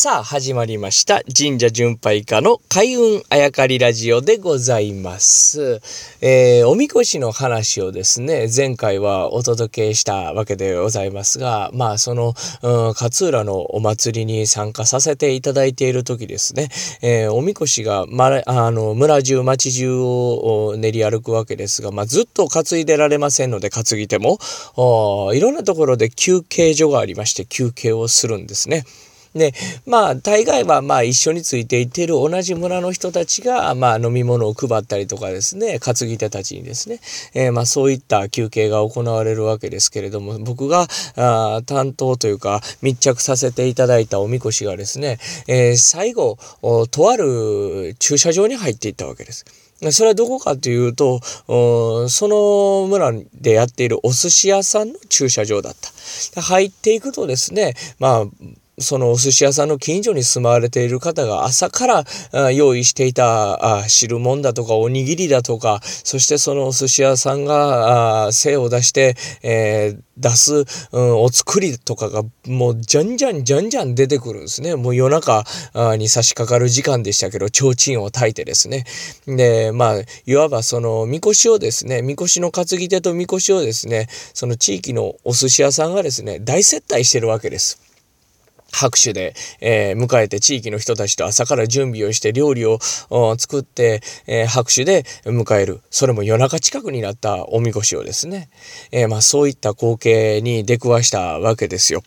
さあ、始まりました。神社巡拝家の開運あやかりラジオでございます。えー、おみこしの話をですね、前回はお届けしたわけでございますが、まあ、その、うん、勝浦のお祭りに参加させていただいている時ですね、えー、おみこしが、ま、あの、村中、町中を練り歩くわけですが、まあ、ずっと担いでられませんので、担ぎても、いろんなところで休憩所がありまして、休憩をするんですね。で、まあ、大概は、まあ、一緒についていっている同じ村の人たちが、まあ、飲み物を配ったりとかですね、担ぎ手たちにですね、えー、まあ、そういった休憩が行われるわけですけれども、僕が、あ担当というか、密着させていただいたおみこしがですね、えー、最後、とある駐車場に入っていったわけです。それはどこかというと、その村でやっているお寿司屋さんの駐車場だった。入っていくとですね、まあ、そのお寿司屋さんの近所に住まわれている方が朝から用意していた汁物だとかおにぎりだとか、そしてそのお寿司屋さんが精を出して、えー、出す、うん、お作りとかがもうじゃんじゃんじゃんじゃん出てくるんですね。もう夜中に差し掛かる時間でしたけど、提灯を焚いてですね。で、まあ、いわばその、みこしをですね、みこしの担ぎ手とみこしをですね、その地域のお寿司屋さんがですね、大接待してるわけです。拍手で、えー、迎えて地域の人たちと朝から準備をして料理を作って、えー、拍手で迎える。それも夜中近くになったおみこしをですね。えー、まあそういった光景に出くわしたわけですよ。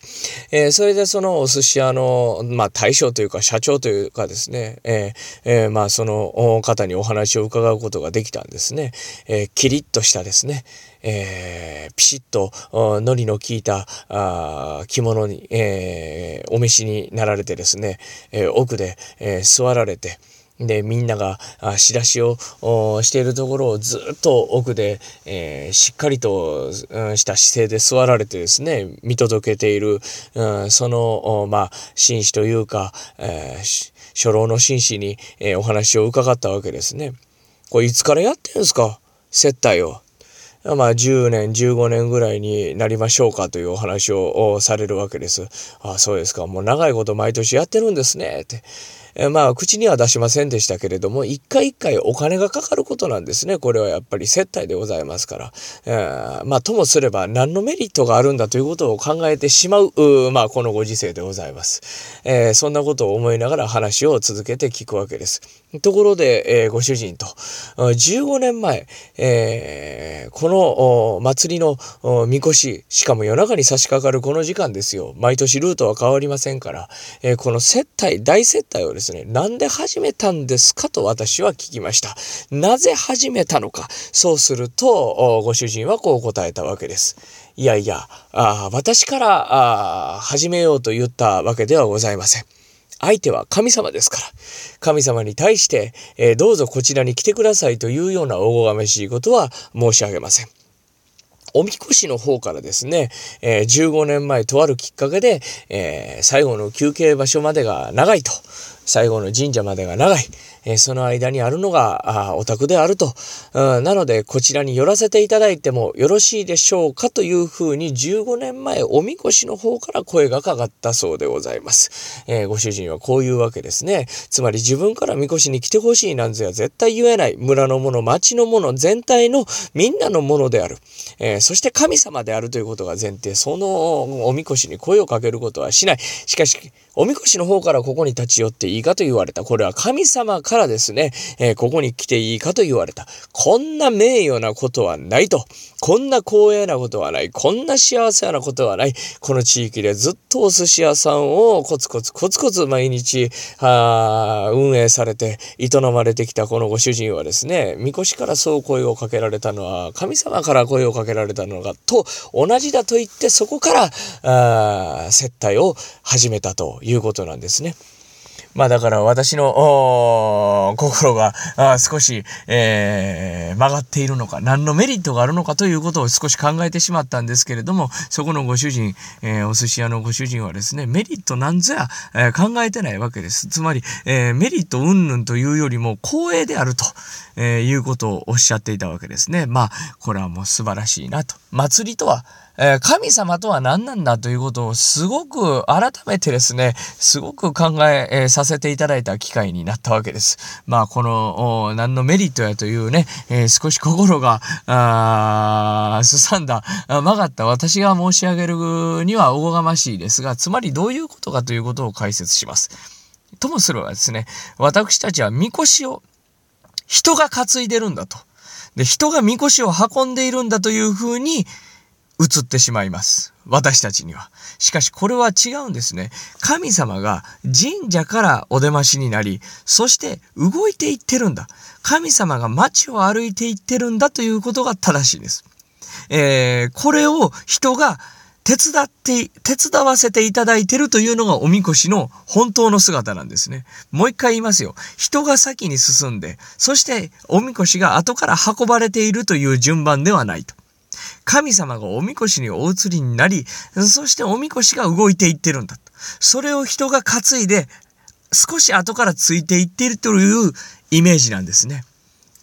えそれでそのお寿司屋の、まあ大将というか社長というかですね、ええまあその方にお話を伺うことができたんですね。えキリッとしたですね、えー、ピシッと海苔の効いたあ着物に、えー、お召しになられてですね、えー、奥で、えー、座られて、で、みんながあ仕出しをしているところをずっと奥で、えー、しっかりとうした姿勢で座られてですね、見届けている、うん、その、まあ、紳士というか、えー、初老の紳士に、えー、お話を伺ったわけですね。これいつからやってんすか？接待を。まあ10年、15年ぐらいになりましょうかというお話をされるわけです。ああ、そうですか。もう長いこと毎年やってるんですね。って。えまあ、口には出しませんでしたけれども、一回一回お金がかかることなんですね。これはやっぱり接待でございますから。えー、まあ、ともすれば何のメリットがあるんだということを考えてしまう、うまあ、このご時世でございます。えー、そんなことを思いながら話を続けて聞くわけです。ところで、えー、ご主人と、15年前、えー、このの祭りのみこし、しかも夜中に差し掛かるこの時間ですよ。毎年ルートは変わりませんから、えー、この接待、大接待をですねですね、なんで始めたんですかと私は聞きました。なぜ始めたのか。そうすると、ご主人はこう答えたわけです。いやいや、あ私からあ始めようと言ったわけではございません。相手は神様ですから。神様に対して、えー、どうぞこちらに来てくださいというようなおこがめしいことは申し上げません。おみこしの方からですね、えー、15年前とあるきっかけで、えー、最後の休憩場所までが長いと。最後の神社までが長い。えー、その間にあるのが、あお宅であると、うん。なので、こちらに寄らせていただいてもよろしいでしょうかというふうに15年前、おみこしの方から声がかかったそうでございます。えー、ご主人はこういうわけですね。つまり自分からみこしに来てほしいなんぞは絶対言えない。村のもの、町のもの、全体のみんなのものである。えー、そして神様であるということが前提。そのおみこしに声をかけることはしない。しかし、おみこしの方からここに立ち寄っていいかと言われた。これは神様からからですね、えー、ここに来ていいかと言われた。こんな名誉なことはないと。こんな光栄なことはない。こんな幸せなことはない。この地域でずっとお寿司屋さんをコツコツコツコツ毎日、あ運営されて営まれてきたこのご主人はですね、みこしからそう声をかけられたのは、神様から声をかけられたのが、と同じだと言ってそこから、あ接待を始めたということなんですね。まあだから私の心があ少し、えー、曲がっているのか、何のメリットがあるのかということを少し考えてしまったんですけれども、そこのご主人、えー、お寿司屋のご主人はですね、メリットなんぞや、えー、考えてないわけです。つまり、えメリット云々というよりも光栄であると、えいうことをおっしゃっていたわけですね。まあ、これはもう素晴らしいなと。祭りとは、えー、神様とは何なんだということをすごく改めてですね、すごく考ええー、させていただいた機会になったわけです。まあ、この、何のメリットやというね、えー、少し心が、あすさんだ、曲がった私が申し上げるにはおこがましいですが、つまりどういうことかということを解説します。ともすればですね、私たちはみこしを人が担いでるんだと。で、人がみこしを運んでいるんだというふうに映ってしまいます。私たちには。しかしこれは違うんですね。神様が神社からお出ましになり、そして動いていってるんだ。神様が街を歩いていってるんだということが正しいです。えー、これを人が手伝って、手伝わせていただいてるというのがおみこしの本当の姿なんですね。もう一回言いますよ。人が先に進んで、そしておみこしが後から運ばれているという順番ではないと。神様がおみこしにお移りになり、そしておみこしが動いていってるんだと。それを人が担いで、少し後からついていっているというイメージなんですね。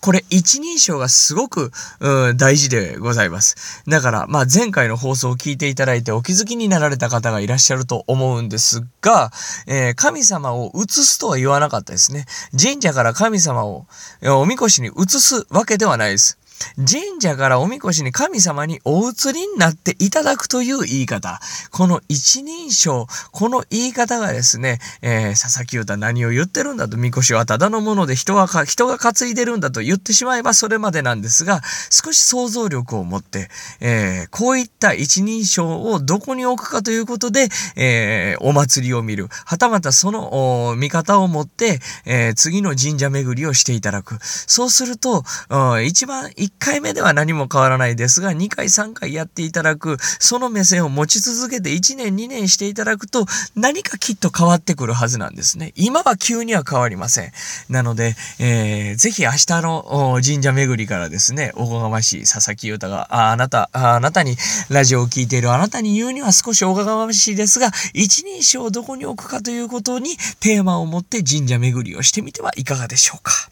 これ一人称がすごく、うん、大事でございます。だから、まあ前回の放送を聞いていただいてお気づきになられた方がいらっしゃると思うんですが、えー、神様を移すとは言わなかったですね。神社から神様をおみこしに移すわけではないです。神社からおみこしに神様にお移りになっていただくという言い方。この一人称、この言い方がですね、えー、佐々木歌何を言ってるんだと、みこしはただのもので人はか、人が担いでるんだと言ってしまえばそれまでなんですが、少し想像力を持って、えー、こういった一人称をどこに置くかということで、えー、お祭りを見る。はたまたその見方を持って、え、次の神社巡りをしていただく。そうすると、一番1回目では何も変わらないですが、2回3回やっていただく、その目線を持ち続けて1年2年していただくと、何かきっと変わってくるはずなんですね。今は急には変わりません。なので、えー、ぜひ明日の神社巡りからですね、おこがましい佐々木優太が、ああなたあ、あなたに、ラジオを聴いているあなたに言うには少しおこがましいですが、一人称をどこに置くかということにテーマを持って神社巡りをしてみてはいかがでしょうか。